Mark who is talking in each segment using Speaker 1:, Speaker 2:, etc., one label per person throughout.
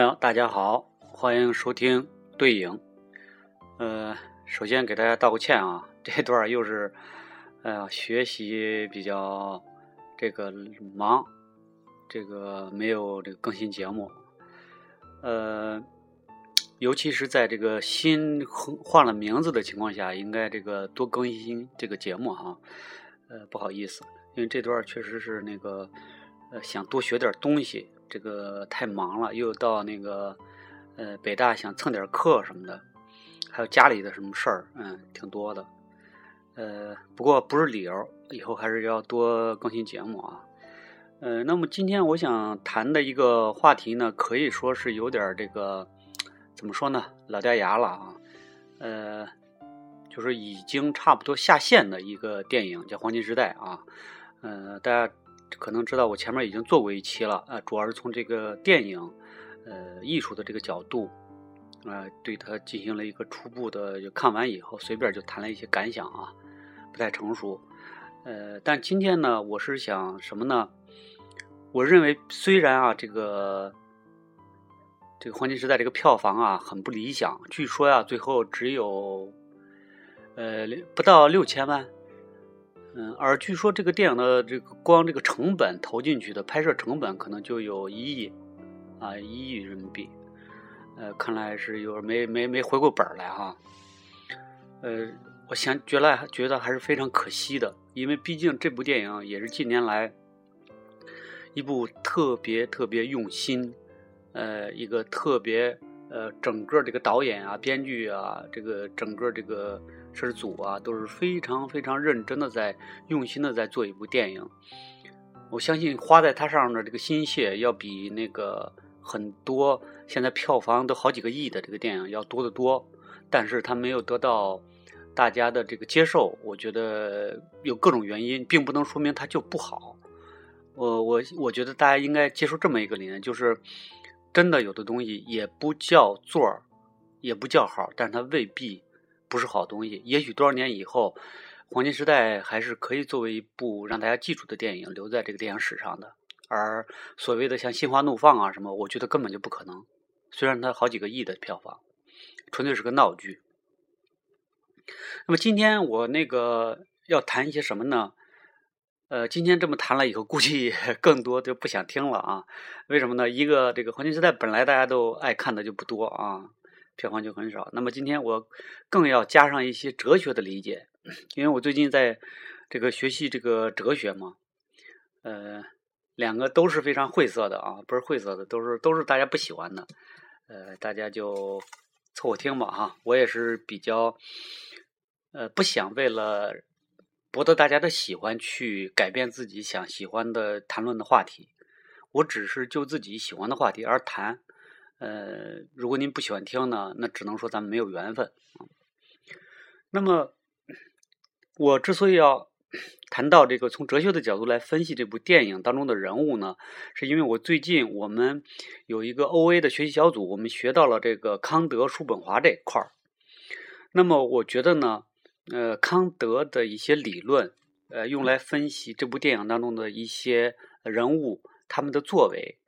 Speaker 1: 朋友，大家好，欢迎收听对影。呃，首先给大家道个歉啊，这段又是呃学习比较这个忙，这个没有这个更新节目。呃，尤其是在这个新换了名字的情况下，应该这个多更新这个节目哈。呃，不好意思，因为这段确实是那个呃想多学点东西。这个太忙了，又到那个呃北大想蹭点课什么的，还有家里的什么事儿，嗯，挺多的。呃，不过不是理由，以后还是要多更新节目啊。呃，那么今天我想谈的一个话题呢，可以说是有点这个怎么说呢，老掉牙了啊。呃，就是已经差不多下线的一个电影，叫《黄金时代》啊。呃，大家。可能知道我前面已经做过一期了，呃，主要是从这个电影，呃，艺术的这个角度，呃，对它进行了一个初步的，就看完以后随便就谈了一些感想啊，不太成熟，呃，但今天呢，我是想什么呢？我认为虽然啊，这个这个黄金时代这个票房啊很不理想，据说呀，最后只有呃不到六千万。嗯，而据说这个电影的这个光这个成本投进去的拍摄成本可能就有一亿，啊，一亿人民币。呃，看来是有没没没回过本来哈。呃，我想觉得觉得还是非常可惜的，因为毕竟这部电影也是近年来一部特别特别用心，呃，一个特别呃，整个这个导演啊、编剧啊，这个整个这个。摄制组啊都是非常非常认真的，在用心的在做一部电影。我相信花在它上的这个心血，要比那个很多现在票房都好几个亿的这个电影要多得多。但是它没有得到大家的这个接受，我觉得有各种原因，并不能说明它就不好。我我我觉得大家应该接受这么一个理念，就是真的有的东西也不叫座，也不叫好，但是它未必。不是好东西，也许多少年以后，《黄金时代》还是可以作为一部让大家记住的电影，留在这个电影史上的。而所谓的像《心花怒放》啊什么，我觉得根本就不可能。虽然它好几个亿的票房，纯粹是个闹剧。那么今天我那个要谈一些什么呢？呃，今天这么谈了以后，估计 更多就不想听了啊。为什么呢？一个这个《黄金时代》本来大家都爱看的就不多啊。票房就很少。那么今天我更要加上一些哲学的理解，因为我最近在这个学习这个哲学嘛，呃，两个都是非常晦涩的啊，不是晦涩的，都是都是大家不喜欢的，呃，大家就凑合听吧哈。我也是比较呃不想为了博得大家的喜欢去改变自己想喜欢的谈论的话题，我只是就自己喜欢的话题而谈。呃，如果您不喜欢听呢，那只能说咱们没有缘分。那么，我之所以要谈到这个从哲学的角度来分析这部电影当中的人物呢，是因为我最近我们有一个 O A 的学习小组，我们学到了这个康德、叔本华这一块儿。那么，我觉得呢，呃，康德的一些理论，呃，用来分析这部电影当中的一些人物他们的作为。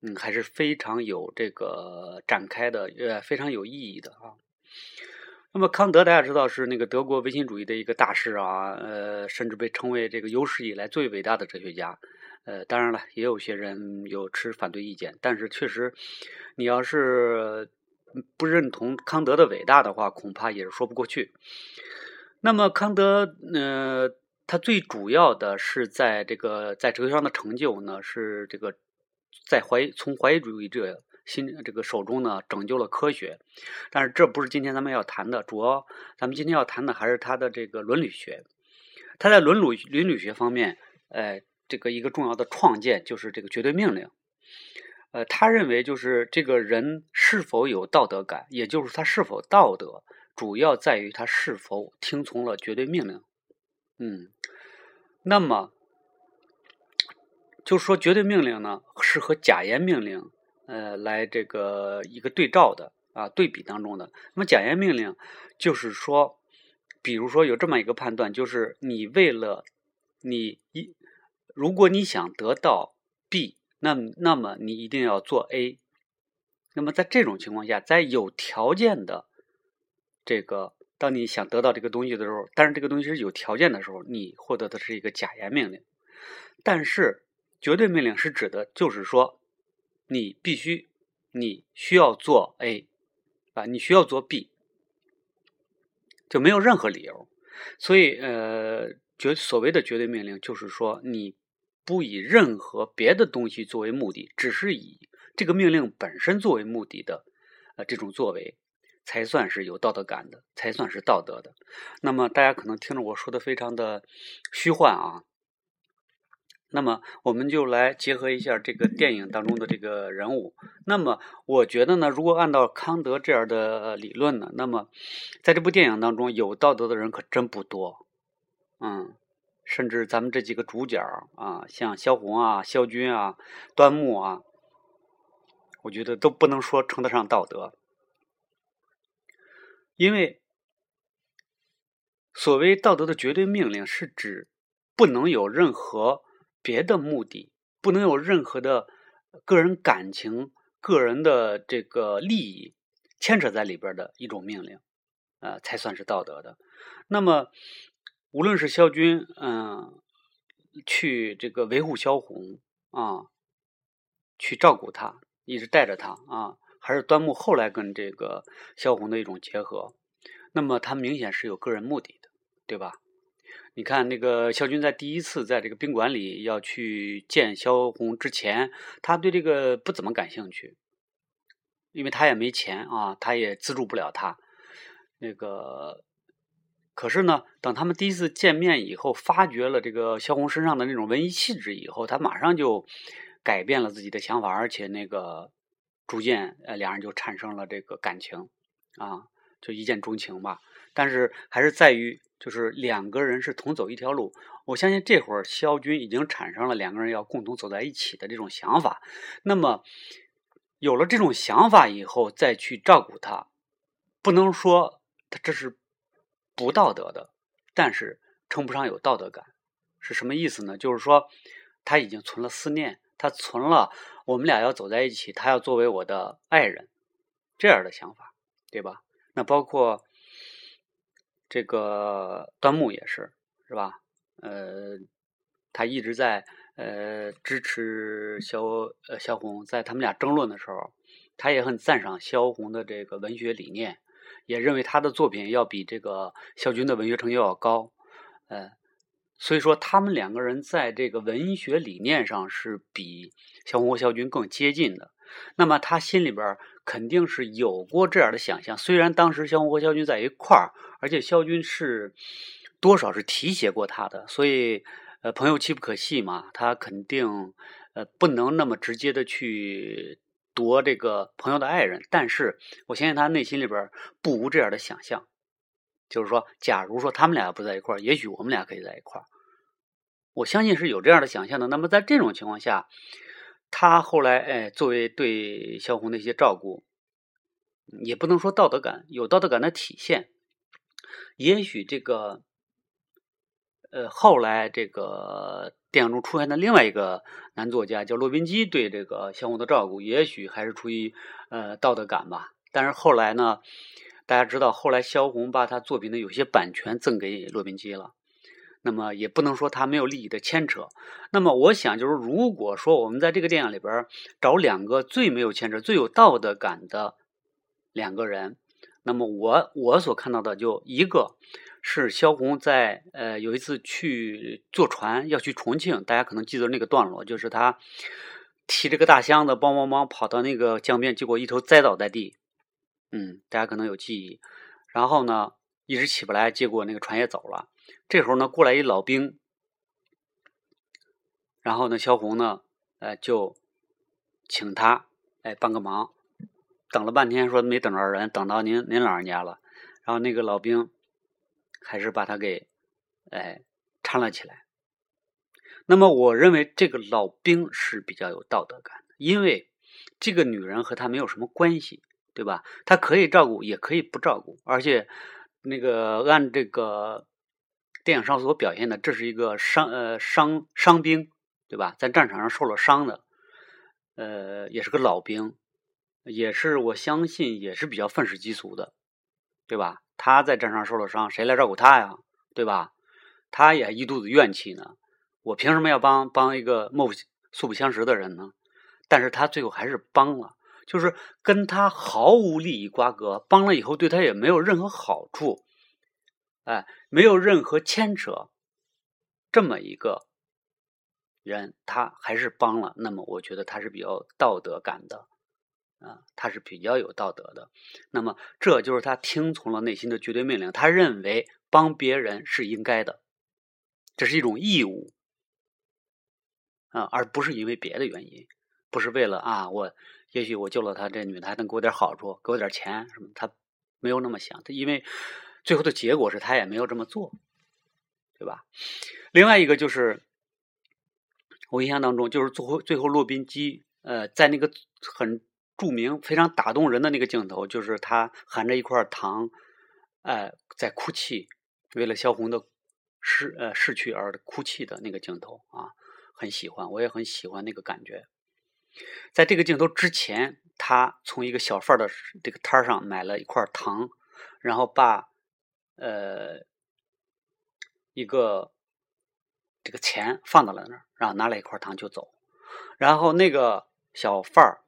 Speaker 1: 嗯，还是非常有这个展开的，呃，非常有意义的啊。那么康德大家知道是那个德国唯心主义的一个大师啊，呃，甚至被称为这个有史以来最伟大的哲学家。呃，当然了，也有些人有持反对意见，但是确实，你要是不认同康德的伟大的话，恐怕也是说不过去。那么康德，呃，他最主要的是在这个在哲学上的成就呢，是这个。在怀从怀疑主义者心这个手中呢，拯救了科学，但是这不是今天咱们要谈的，主要咱们今天要谈的还是他的这个伦理学。他在伦理伦理学方面，呃，这个一个重要的创建就是这个绝对命令。呃，他认为就是这个人是否有道德感，也就是他是否道德，主要在于他是否听从了绝对命令。嗯，那么。就是说，绝对命令呢是和假言命令，呃，来这个一个对照的啊，对比当中的。那么假言命令就是说，比如说有这么一个判断，就是你为了你一，如果你想得到 B，那那么你一定要做 A。那么在这种情况下，在有条件的这个，当你想得到这个东西的时候，但是这个东西是有条件的时候，你获得的是一个假言命令。但是绝对命令是指的，就是说你必须，你需要做 A，啊，你需要做 B，就没有任何理由。所以，呃，绝所谓的绝对命令，就是说你不以任何别的东西作为目的，只是以。这个命令本身作为目的的，呃，这种作为才算是有道德感的，才算是道德的。那么大家可能听着我说的非常的虚幻啊。那么我们就来结合一下这个电影当中的这个人物。那么我觉得呢，如果按照康德这样的理论呢，那么在这部电影当中有道德的人可真不多。嗯，甚至咱们这几个主角啊，像萧红啊、萧军啊、端木啊。我觉得都不能说称得上道德，因为所谓道德的绝对命令，是指不能有任何别的目的，不能有任何的个人感情、个人的这个利益牵扯在里边的一种命令，呃，才算是道德的。那么，无论是萧军，嗯，去这个维护萧红啊，去照顾他。一直带着他啊，还是端木后来跟这个萧红的一种结合，那么他明显是有个人目的的，对吧？你看那个萧军在第一次在这个宾馆里要去见萧红之前，他对这个不怎么感兴趣，因为他也没钱啊，他也资助不了他。那个可是呢，等他们第一次见面以后，发掘了这个萧红身上的那种文艺气质以后，他马上就。改变了自己的想法，而且那个逐渐呃，两人就产生了这个感情啊，就一见钟情吧。但是还是在于，就是两个人是同走一条路。我相信这会儿萧军已经产生了两个人要共同走在一起的这种想法。那么有了这种想法以后，再去照顾他，不能说他这是不道德的，但是称不上有道德感。是什么意思呢？就是说他已经存了思念。他存了，我们俩要走在一起，他要作为我的爱人，这样的想法，对吧？那包括这个端木也是，是吧？呃，他一直在呃支持萧呃萧红，在他们俩争论的时候，他也很赞赏萧红的这个文学理念，也认为他的作品要比这个萧军的文学成就要高，呃。所以说，他们两个人在这个文学理念上是比萧红和萧军更接近的。那么他心里边肯定是有过这样的想象。虽然当时萧红和萧军在一块儿，而且萧军是多少是提携过他的，所以呃，朋友妻不可戏嘛，他肯定呃不能那么直接的去夺这个朋友的爱人。但是我相信他内心里边不无这样的想象。就是说，假如说他们俩不在一块儿，也许我们俩可以在一块儿。我相信是有这样的想象的。那么在这种情况下，他后来哎，作为对萧红的一些照顾，也不能说道德感有道德感的体现。也许这个，呃，后来这个电影中出现的另外一个男作家叫骆宾基，对这个萧红的照顾，也许还是出于呃道德感吧。但是后来呢？大家知道，后来萧红把他作品的有些版权赠给骆宾基了，那么也不能说他没有利益的牵扯。那么我想，就是如果说我们在这个电影里边找两个最没有牵扯、最有道德感的两个人，那么我我所看到的就一个是萧红在呃有一次去坐船要去重庆，大家可能记得那个段落，就是他提着个大箱子，梆梆梆跑到那个江边，结果一头栽倒在地。嗯，大家可能有记忆，然后呢，一直起不来，结果那个船也走了。这时候呢，过来一老兵，然后呢，萧红呢，呃，就请他，哎，帮个忙。等了半天，说没等着人，等到您您老人家了。然后那个老兵还是把他给，哎，搀了起来。那么，我认为这个老兵是比较有道德感的，因为这个女人和他没有什么关系。对吧？他可以照顾，也可以不照顾，而且那个按这个电影上所表现的，这是一个伤呃伤伤兵，对吧？在战场上受了伤的，呃，也是个老兵，也是我相信也是比较愤世嫉俗的，对吧？他在战场上受了伤，谁来照顾他呀？对吧？他也一肚子怨气呢。我凭什么要帮帮一个莫不素不相识的人呢？但是他最后还是帮了，就是跟他毫无利益瓜葛，帮了以后对他也没有任何好处，哎，没有任何牵扯，这么一个人，他还是帮了。那么我觉得他是比较道德感的，啊，他是比较有道德的。那么这就是他听从了内心的绝对命令，他认为帮别人是应该的，这是一种义务。啊，而不是因为别的原因，不是为了啊，我也许我救了他，这女的还能给我点好处，给我点钱什么？他没有那么想，他因为最后的结果是他也没有这么做，对吧？另外一个就是我印象当中，就是最后最后骆宾基呃，在那个很著名、非常打动人的那个镜头，就是他含着一块糖，呃，在哭泣，为了萧红的逝呃逝去而哭泣的那个镜头啊。很喜欢，我也很喜欢那个感觉。在这个镜头之前，他从一个小贩的这个摊上买了一块糖，然后把呃一个这个钱放到了那儿，然后拿了一块糖就走。然后那个小贩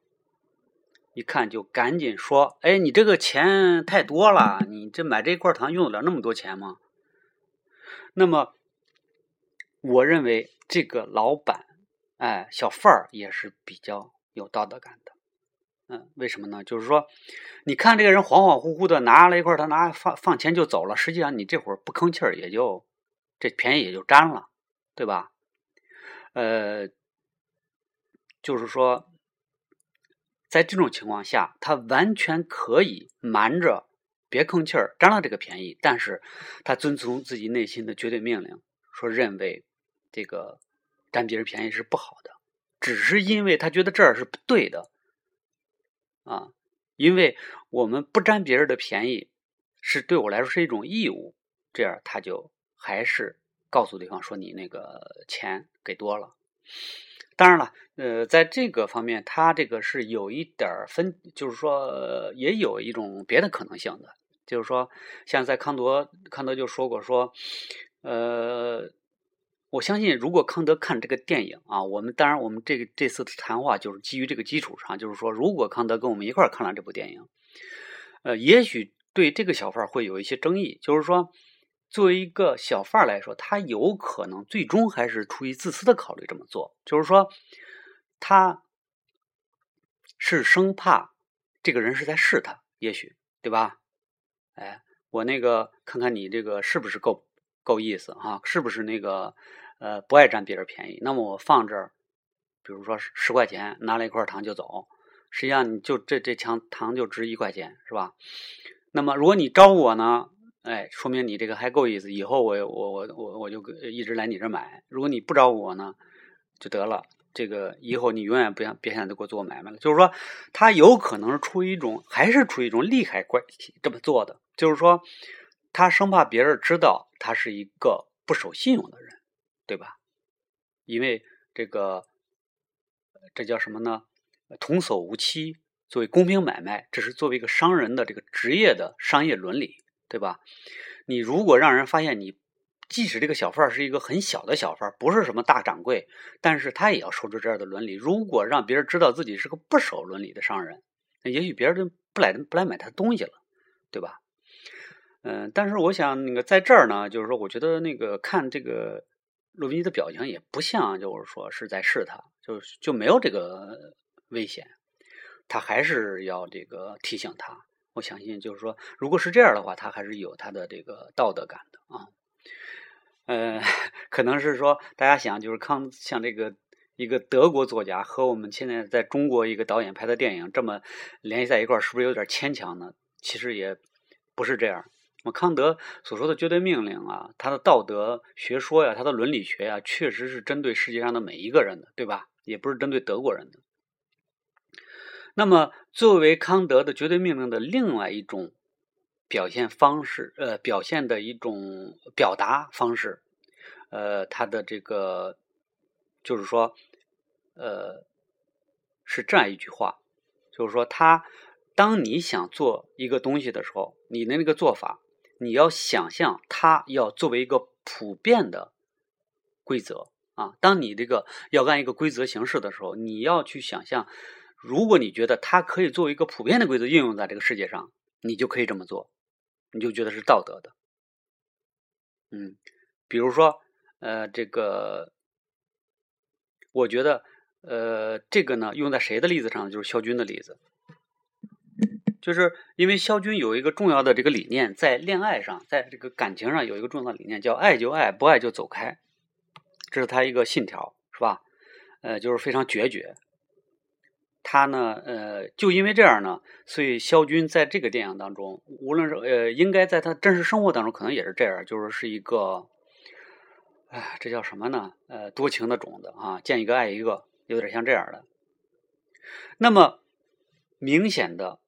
Speaker 1: 一看，就赶紧说：“哎，你这个钱太多了，你这买这一块糖用得了那么多钱吗？”那么。我认为这个老板，哎，小贩儿也是比较有道德感的，嗯，为什么呢？就是说，你看这个人恍恍惚惚的拿了一块，他拿放放钱就走了，实际上你这会儿不吭气儿，也就这便宜也就沾了，对吧？呃，就是说，在这种情况下，他完全可以瞒着别吭气儿，沾了这个便宜，但是他遵从自己内心的绝对命令，说认为。这个占别人便宜是不好的，只是因为他觉得这儿是不对的啊，因为我们不占别人的便宜是对我来说是一种义务，这样他就还是告诉对方说你那个钱给多了。当然了，呃，在这个方面，他这个是有一点分，就是说也有一种别的可能性的，就是说像在康德，康德就说过说，呃。我相信，如果康德看这个电影啊，我们当然，我们这个这次的谈话就是基于这个基础上，就是说，如果康德跟我们一块看了这部电影，呃，也许对这个小贩会有一些争议。就是说，作为一个小贩来说，他有可能最终还是出于自私的考虑这么做。就是说，他是生怕这个人是在试他，也许对吧？哎，我那个看看你这个是不是够够意思啊？是不是那个？呃，不爱占别人便宜，那么我放这儿，比如说十块钱，拿了一块糖就走，实际上你就这这墙糖就值一块钱，是吧？那么如果你招呼我呢，哎，说明你这个还够意思，以后我我我我我就一直来你这买。如果你不招呼我呢，就得了，这个以后你永远不想别想再给我做买卖了。就是说，他有可能是出于一种，还是出于一种利害关系这么做的，就是说，他生怕别人知道他是一个不守信用的人。对吧？因为这个，这叫什么呢？童叟无欺，作为公平买卖，这是作为一个商人的这个职业的商业伦理，对吧？你如果让人发现你，即使这个小贩是一个很小的小贩，不是什么大掌柜，但是他也要守着这样的伦理。如果让别人知道自己是个不守伦理的商人，那也许别人就不来不来买他东西了，对吧？嗯，但是我想那个在这儿呢，就是说，我觉得那个看这个。洛宾基的表情也不像，就是说是在试他，就就没有这个危险，他还是要这个提醒他。我相信，就是说，如果是这样的话，他还是有他的这个道德感的啊。呃，可能是说，大家想，就是康像这个一个德国作家和我们现在在中国一个导演拍的电影这么联系在一块儿，是不是有点牵强呢？其实也不是这样。那么康德所说的绝对命令啊，他的道德学说呀，他的伦理学呀，确实是针对世界上的每一个人的，对吧？也不是针对德国人的。那么，作为康德的绝对命令的另外一种表现方式，呃，表现的一种表达方式，呃，他的这个就是说，呃，是这样一句话，就是说他当你想做一个东西的时候，你的那个做法，你要想象它要作为一个普遍的规则啊。当你这个要按一个规则行事的时候，你要去想象，如果你觉得它可以作为一个普遍的规则应用在这个世界上，你就可以这么做，你就觉得是道德的。嗯，比如说，呃，这个，我觉得，呃，这个呢，用在谁的例子上？就是肖军的例子，就是因为肖军有一个重要的这个理念，在恋爱上，在这个感情上有一个重要的理念，叫爱就爱，不爱就走开，这是他一个信条，是吧？呃，就是非常决绝。他呢，呃，就因为这样呢，所以肖军在这个电影当中，无论是呃，应该在他真实生活当中，可能也是这样，就是是一个，哎，这叫什么呢？呃，多情的种子啊，见一个爱一个，有点像这样的。那么明显的，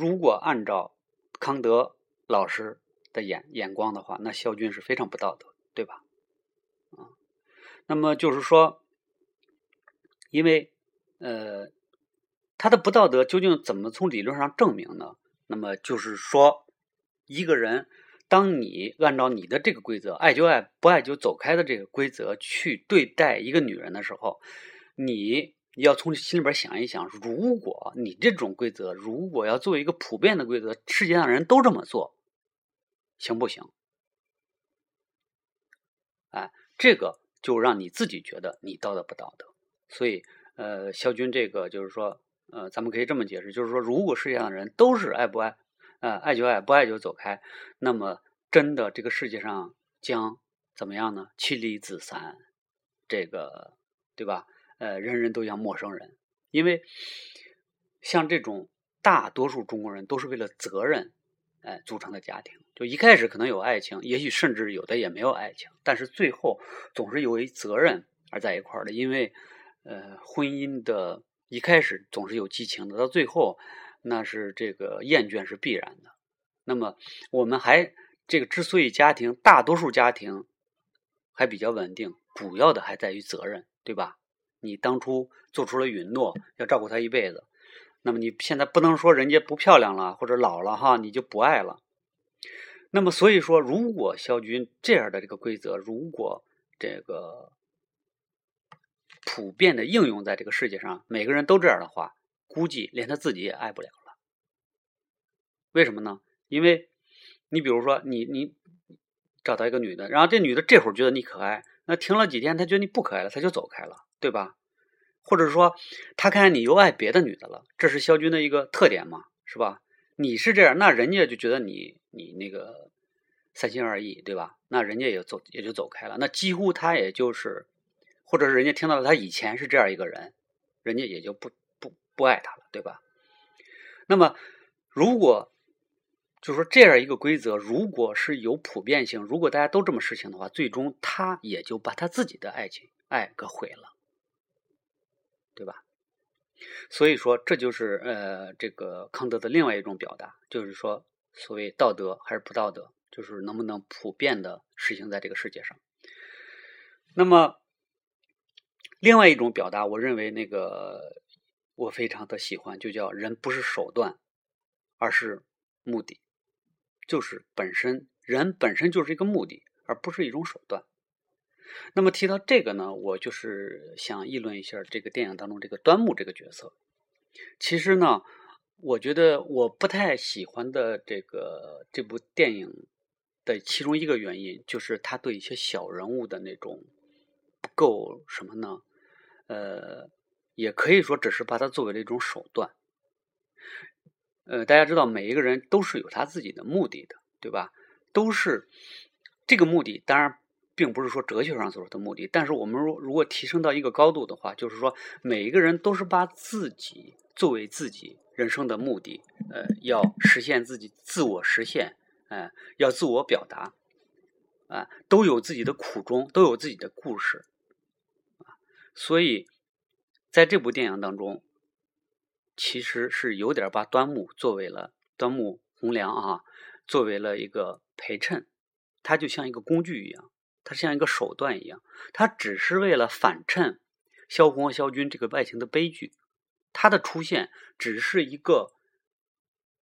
Speaker 1: 如果按照康德老师的眼眼光的话，那肖军是非常不道德，对吧？啊，那么就是说，因为呃。他的不道德究竟怎么从理论上证明呢？那么就是说，一个人，当你按照你的这个规则，爱就爱，不爱就走开的这个规则去对待一个女人的时候，你要从心里边想一想：如果你这种规则，如果要做一个普遍的规则，世界上人都这么做，行不行？哎，这个就让你自己觉得你道德不道德。所以，呃，肖军这个就是说。呃，咱们可以这么解释，就是说，如果世界上的人都是爱不爱，呃，爱就爱，不爱就走开，那么真的这个世界上将怎么样呢？妻离子散，这个对吧？呃，人人都像陌生人，因为像这种大多数中国人都是为了责任，哎，组成的家庭，就一开始可能有爱情，也许甚至有的也没有爱情，但是最后总是由于责任而在一块儿的，因为呃，婚姻的。一开始总是有激情的，到最后那是这个厌倦是必然的。那么我们还这个之所以家庭大多数家庭还比较稳定，主要的还在于责任，对吧？你当初做出了允诺，要照顾她一辈子，那么你现在不能说人家不漂亮了或者老了哈，你就不爱了。那么所以说，如果肖军这样的这个规则，如果这个。普遍的应用在这个世界上，每个人都这样的话，估计连他自己也爱不了了。为什么呢？因为，你比如说，你你找到一个女的，然后这女的这会儿觉得你可爱，那停了几天，她觉得你不可爱了，她就走开了，对吧？或者说，他看见你又爱别的女的了，这是肖军的一个特点嘛，是吧？你是这样，那人家就觉得你你那个三心二意，对吧？那人家也走也就走开了，那几乎他也就是。或者是人家听到了他以前是这样一个人，人家也就不不不爱他了，对吧？那么，如果就是说这样一个规则，如果是有普遍性，如果大家都这么实行的话，最终他也就把他自己的爱情爱给毁了，对吧？所以说，这就是呃，这个康德的另外一种表达，就是说，所谓道德还是不道德，就是能不能普遍的实行在这个世界上。那么。另外一种表达，我认为那个我非常的喜欢，就叫人不是手段，而是目的，就是本身人本身就是一个目的，而不是一种手段。那么提到这个呢，我就是想议论一下这个电影当中这个端木这个角色。其实呢，我觉得我不太喜欢的这个这部电影的其中一个原因，就是他对一些小人物的那种不够什么呢？呃，也可以说只是把它作为了一种手段。呃，大家知道，每一个人都是有他自己的目的的，对吧？都是这个目的，当然并不是说哲学上所说的目的。但是我们如如果提升到一个高度的话，就是说每一个人都是把自己作为自己人生的目的，呃，要实现自己自我实现，哎，要自我表达，啊，都有自己的苦衷，都有自己的故事。所以，在这部电影当中，其实是有点把端木作为了端木蕻良啊，作为了一个陪衬，他就像一个工具一样，他像一个手段一样，他只是为了反衬萧红和萧军这个爱情的悲剧他的出现只是一个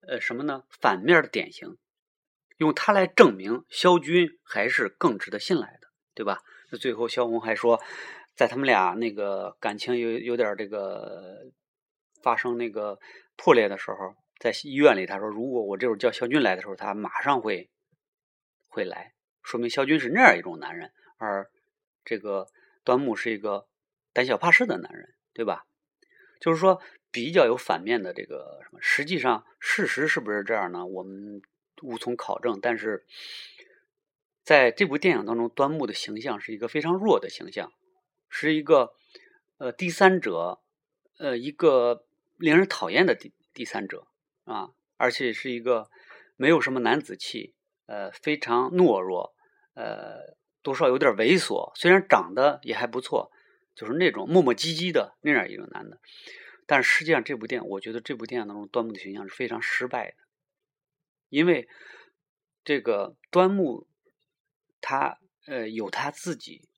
Speaker 1: 呃什么呢？反面的典型，用它来证明萧军还是更值得信赖的，对吧？那最后萧红还说，在他们俩那个感情有有点这个发生那个破裂的时候，在医院里，他说如果我这会儿叫萧军来的时候，他马上会会来，说明萧军是那样一种男人，而这个端木是一个胆小怕事的男人，对吧？就是说，比较有反面的这个什么，实际上事实是不是这样呢？我们无从考证。但是，在这部电影当中，端木的形象是一个非常弱的形象，是一个呃第三者，呃一个令人讨厌的第第三者啊，而且是一个没有什么男子气，呃非常懦弱，呃多少有点猥琐，虽然长得也还不错。就是那种磨磨唧唧的那样一个男的，但实际上这部电影，我觉得这部电影当中端木的形象是非常失败的，因为这个端木他呃有他自己，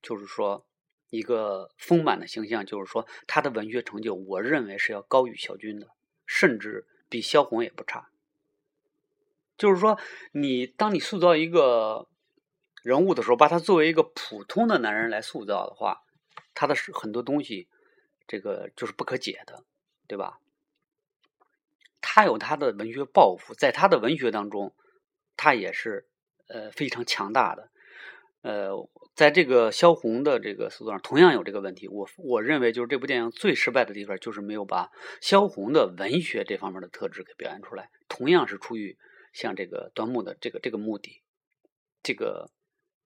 Speaker 1: 就是说一个丰满的形象，就是说他的文学成就，我认为是要高于小军的，甚至比萧红也不差。就是说，你当你塑造一个人物的时候，把他作为一个普通的男人来塑造的话。他的很多东西，这个就是不可解的，对吧？他有他的文学抱负，在他的文学当中，他也是呃非常强大的。呃，在这个萧红的这个塑造上，同样有这个问题。我我认为，就是这部电影最失败的地方，就是没有把萧红的文学这方面的特质给表现出来。同样是出于像这个端木的这个这个目的，这个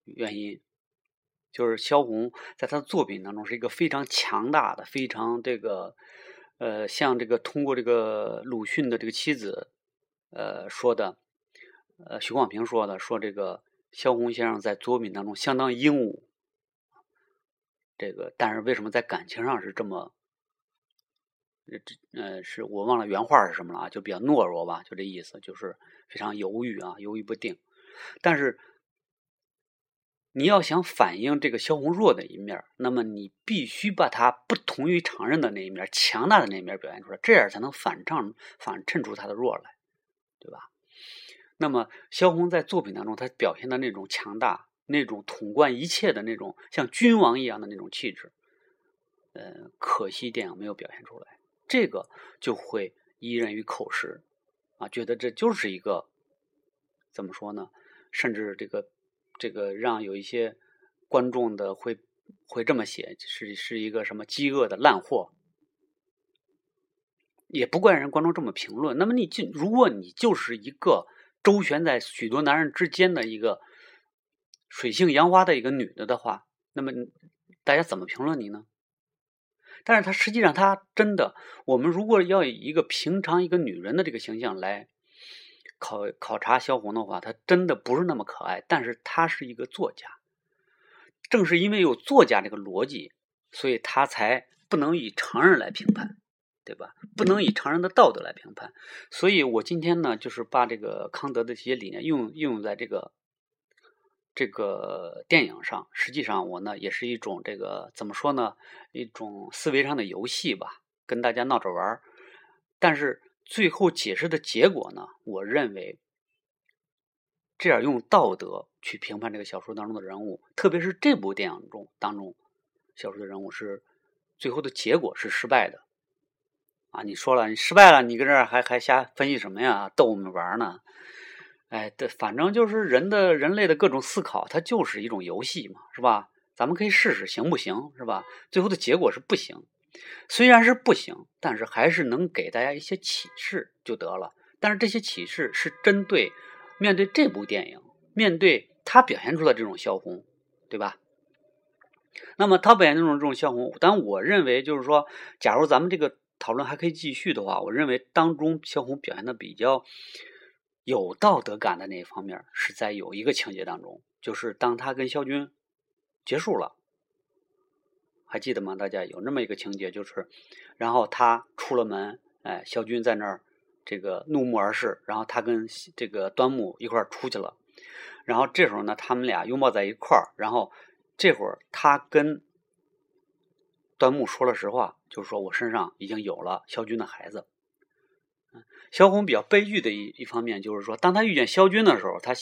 Speaker 1: 原因。就是萧红在他的作品当中是一个非常强大的、非常这个呃，像这个通过这个鲁迅的这个妻子呃说的，呃徐广平说的，说这个萧红先生在作品当中相当英武，这个但是为什么在感情上是这么这呃是我忘了原话是什么了啊？就比较懦弱吧，就这意思，就是非常犹豫啊，犹豫不定，但是。你要想反映这个萧红弱的一面，那么你必须把他不同于常人的那一面、强大的那一面表现出来，这样才能反衬反衬出他的弱来，对吧？那么萧红在作品当中，他表现的那种强大、那种统贯一切的那种像君王一样的那种气质，呃，可惜电影没有表现出来，这个就会依人于口实啊，觉得这就是一个怎么说呢？甚至这个。这个让有一些观众的会会这么写，是是一个什么饥饿的烂货，也不怪人观众这么评论。那么你就如果你就是一个周旋在许多男人之间的一个水性杨花的一个女的的话，那么大家怎么评论你呢？但是她实际上她真的，我们如果要以一个平常一个女人的这个形象来。考考察萧红的话，她真的不是那么可爱，但是她是一个作家。正是因为有作家这个逻辑，所以他才不能以常人来评判，对吧？不能以常人的道德来评判。所以我今天呢，就是把这个康德的这些理念用应用在这个这个电影上。实际上，我呢也是一种这个怎么说呢？一种思维上的游戏吧，跟大家闹着玩儿。但是。最后解释的结果呢？我认为，这样用道德去评判这个小说当中的人物，特别是这部电影中当中小说的人物，是最后的结果是失败的。啊，你说了，你失败了，你搁这儿还还瞎分析什么呀？逗我们玩呢？哎，对，反正就是人的人类的各种思考，它就是一种游戏嘛，是吧？咱们可以试试行不行，是吧？最后的结果是不行。虽然是不行，但是还是能给大家一些启示就得了。但是这些启示是针对面对这部电影，面对他表现出的这种萧红，对吧？那么他表现这种这种萧红，但我认为就是说，假如咱们这个讨论还可以继续的话，我认为当中萧红表现的比较有道德感的那一方面，是在有一个情节当中，就是当他跟萧军结束了。还记得吗？大家有那么一个情节，就是，然后他出了门，哎，萧军在那儿，这个怒目而视，然后他跟这个端木一块儿出去了，然后这时候呢，他们俩拥抱在一块儿，然后这会儿他跟端木说了实话，就是说我身上已经有了萧军的孩子。萧红比较悲剧的一一方面，就是说，当他遇见萧军的时候，他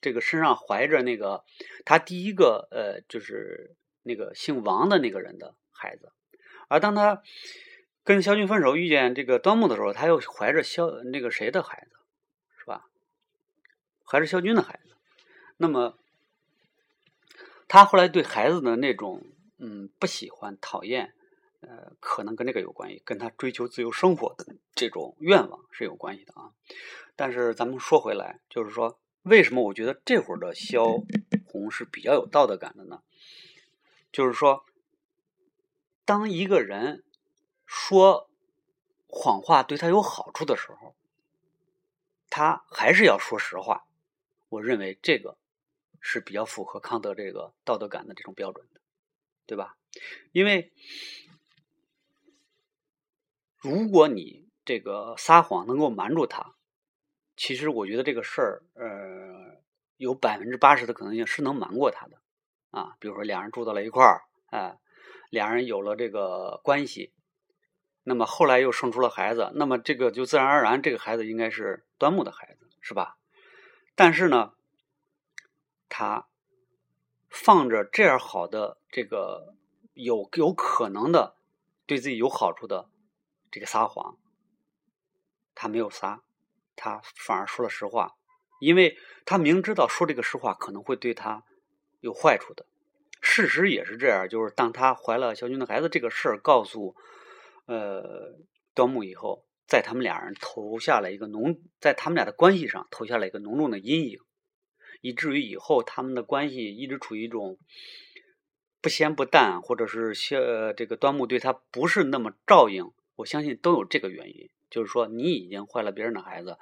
Speaker 1: 这个身上怀着那个他第一个呃，就是那个姓王的那个人的孩子，而当他跟萧军分手，遇见这个端木的时候，他又怀着萧那个谁的孩子，是吧？怀着萧军的孩子。那么，他后来对孩子的那种嗯不喜欢、讨厌。呃，可能跟这个有关系，跟他追求自由生活的这种愿望是有关系的啊。但是咱们说回来，就是说，为什么我觉得这会儿的萧红是比较有道德感的呢？就是说，当一个人说谎话对他有好处的时候，他还是要说实话。我认为这个是比较符合康德这个道德感的这种标准的，对吧？因为。如果你这个撒谎能够瞒住他，其实我觉得这个事儿，呃，有百分之八十的可能性是能瞒过他的，啊，比如说两人住到了一块儿，哎，两人有了这个关系，那么后来又生出了孩子，那么这个就自然而然，这个孩子应该是端木的孩子，是吧？但是呢，他放着这样好的这个有有可能的对自己有好处的。这个撒谎，他没有撒，他反而说了实话，因为他明知道说这个实话可能会对他有坏处的。事实也是这样，就是当他怀了肖军的孩子这个事儿告诉呃端木以后，在他们俩人投下了一个浓，在他们俩的关系上投下了一个浓重的阴影，以至于以后他们的关系一直处于一种不咸不淡，或者是呃这个端木对他不是那么照应。我相信都有这个原因，就是说你已经坏了别人的孩子，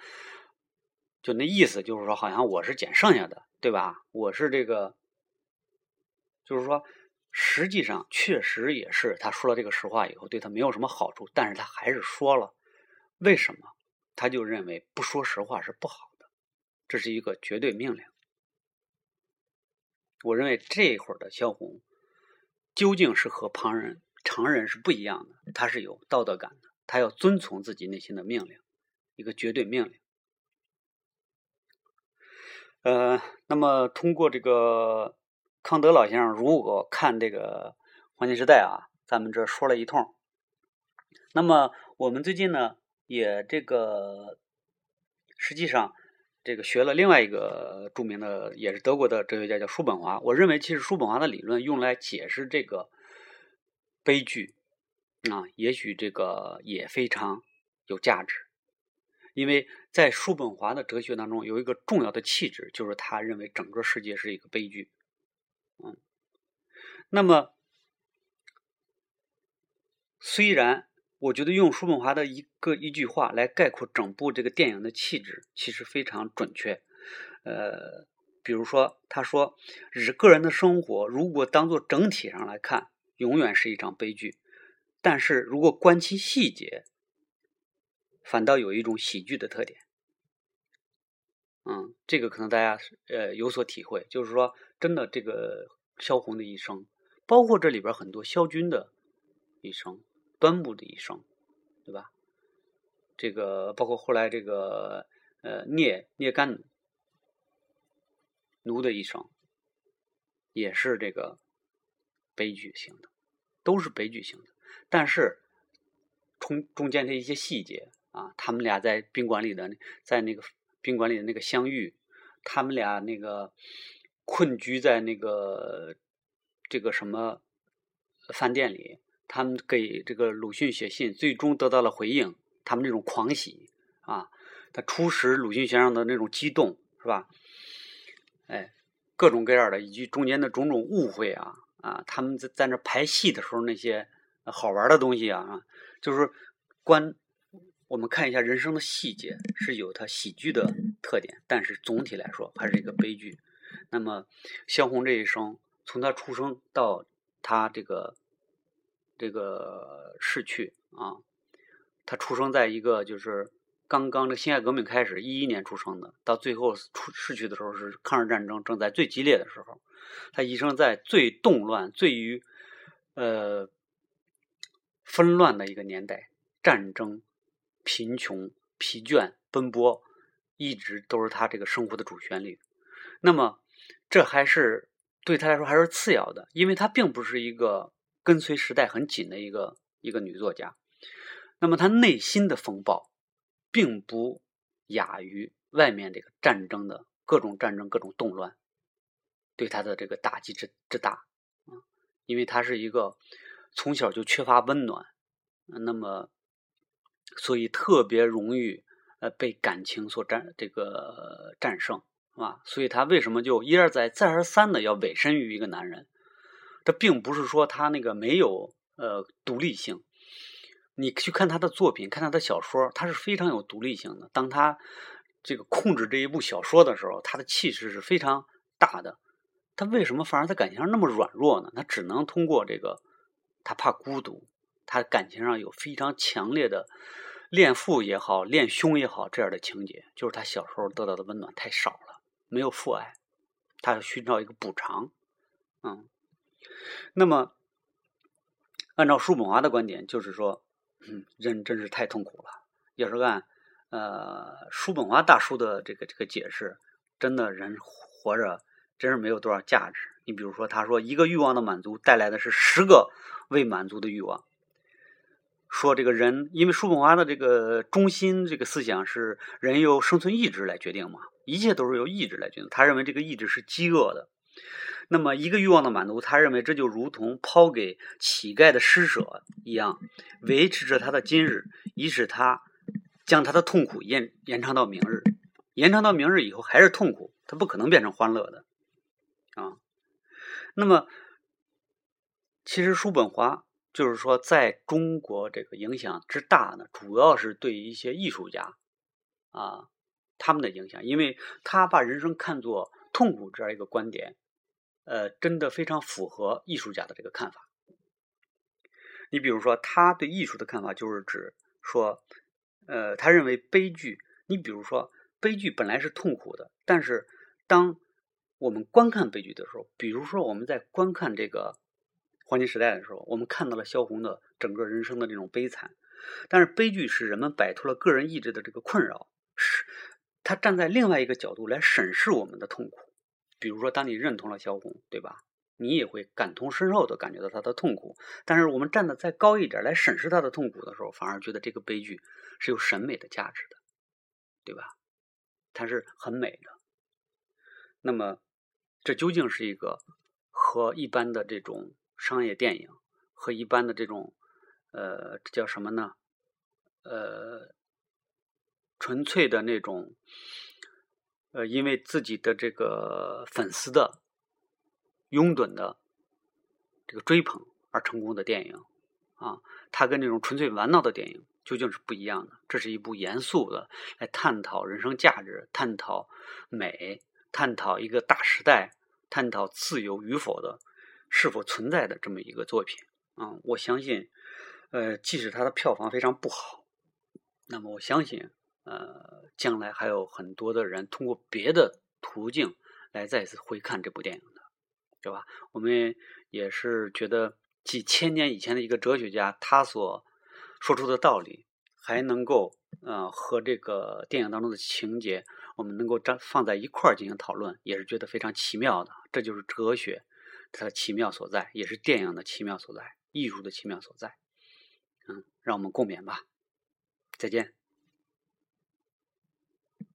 Speaker 1: 就那意思，就是说好像我是捡剩下的，对吧？我是这个，就是说，实际上确实也是他说了这个实话以后，对他没有什么好处，但是他还是说了，为什么？他就认为不说实话是不好的，这是一个绝对命令。我认为这会儿的萧红究竟是和旁人。常人是不一样的，他是有道德感的，他要遵从自己内心的命令，一个绝对命令。呃，那么通过这个康德老先生，如果看这个黄金时代啊，咱们这说了一通。那么我们最近呢，也这个实际上这个学了另外一个著名的，也是德国的哲学家，叫叔本华。我认为，其实叔本华的理论用来解释这个。悲剧啊，也许这个也非常有价值，因为在叔本华的哲学当中有一个重要的气质，就是他认为整个世界是一个悲剧。嗯，那么虽然我觉得用叔本华的一个一句话来概括整部这个电影的气质，其实非常准确。呃，比如说他说，日个人的生活如果当做整体上来看。永远是一场悲剧，但是如果观其细节，反倒有一种喜剧的特点。嗯，这个可能大家呃有所体会，就是说，真的这个萧红的一生，包括这里边很多萧军的一生、端木的一生，对吧？这个包括后来这个呃聂聂干奴的一生，也是这个。悲剧性的，都是悲剧性的。但是，中中间的一些细节啊，他们俩在宾馆里的，在那个宾馆里的那个相遇，他们俩那个困居在那个这个什么饭店里，他们给这个鲁迅写信，最终得到了回应，他们那种狂喜啊，他初识鲁迅先生的那种激动，是吧？哎，各种各样的，以及中间的种种误会啊。啊，他们在在那排戏的时候，那些好玩的东西啊，就是观我们看一下人生的细节，是有它喜剧的特点，但是总体来说还是一个悲剧。那么萧红这一生，从他出生到他这个这个逝去啊，他出生在一个就是刚刚这辛亥革命开始一一年出生的，到最后出逝去的时候是抗日战争正在最激烈的时候。他一生在最动乱、最于呃纷乱的一个年代，战争、贫穷、疲倦、奔波，一直都是他这个生活的主旋律。那么，这还是对他来说还是次要的，因为他并不是一个跟随时代很紧的一个一个女作家。那么，她内心的风暴，并不亚于外面这个战争的各种战争、各种动乱，对她的这个打击之之大啊！因为她是一个从小就缺乏温暖，那么，所以特别容易呃被感情所战这个战胜。啊，所以他为什么就一而再、再而三的要委身于一个男人？这并不是说他那个没有呃独立性。你去看他的作品，看他的小说，他是非常有独立性的。当他这个控制这一部小说的时候，他的气势是非常大的。他为什么反而在感情上那么软弱呢？他只能通过这个，他怕孤独，他感情上有非常强烈的恋父也好、恋兄也好这样的情节，就是他小时候得到的温暖太少了。没有父爱，他要寻找一个补偿，嗯，那么按照叔本华的观点，就是说，嗯，人真是太痛苦了。要是按呃叔本华大叔的这个这个解释，真的人活着真是没有多少价值。你比如说，他说一个欲望的满足带来的是十个未满足的欲望。说这个人，因为叔本华的这个中心这个思想是人由生存意志来决定嘛。一切都是由意志来决定。他认为这个意志是饥饿的。那么，一个欲望的满足，他认为这就如同抛给乞丐的施舍一样，维持着他的今日，以使他将他的痛苦延延长到明日。延长到明日以后还是痛苦，他不可能变成欢乐的啊。那么，其实叔本华就是说，在中国这个影响之大呢，主要是对一些艺术家啊。他们的影响，因为他把人生看作痛苦这样一个观点，呃，真的非常符合艺术家的这个看法。你比如说，他对艺术的看法就是指说，呃，他认为悲剧，你比如说，悲剧本来是痛苦的，但是当我们观看悲剧的时候，比如说我们在观看这个黄金时代的时候，我们看到了萧红的整个人生的这种悲惨，但是悲剧使人们摆脱了个人意志的这个困扰，是。他站在另外一个角度来审视我们的痛苦，比如说，当你认同了萧红，对吧？你也会感同身受的感觉到他的痛苦。但是我们站的再高一点来审视他的痛苦的时候，反而觉得这个悲剧是有审美的价值的，对吧？它是很美的。那么，这究竟是一个和一般的这种商业电影和一般的这种呃，这叫什么呢？呃。纯粹的那种，呃，因为自己的这个粉丝的拥趸的这个追捧而成功的电影啊，它跟这种纯粹玩闹的电影究竟是不一样的。这是一部严肃的来探讨人生价值、探讨美、探讨一个大时代、探讨自由与否的是否存在的这么一个作品啊。我相信，呃，即使它的票房非常不好，那么我相信。呃，将来还有很多的人通过别的途径来再次回看这部电影的，对吧？我们也是觉得几千年以前的一个哲学家，他所说出的道理，还能够呃和这个电影当中的情节，我们能够站放在一块儿进行讨论，也是觉得非常奇妙的。这就是哲学它的奇妙所在，也是电影的奇妙所在，艺术的奇妙所在。嗯，让我们共勉吧。再见。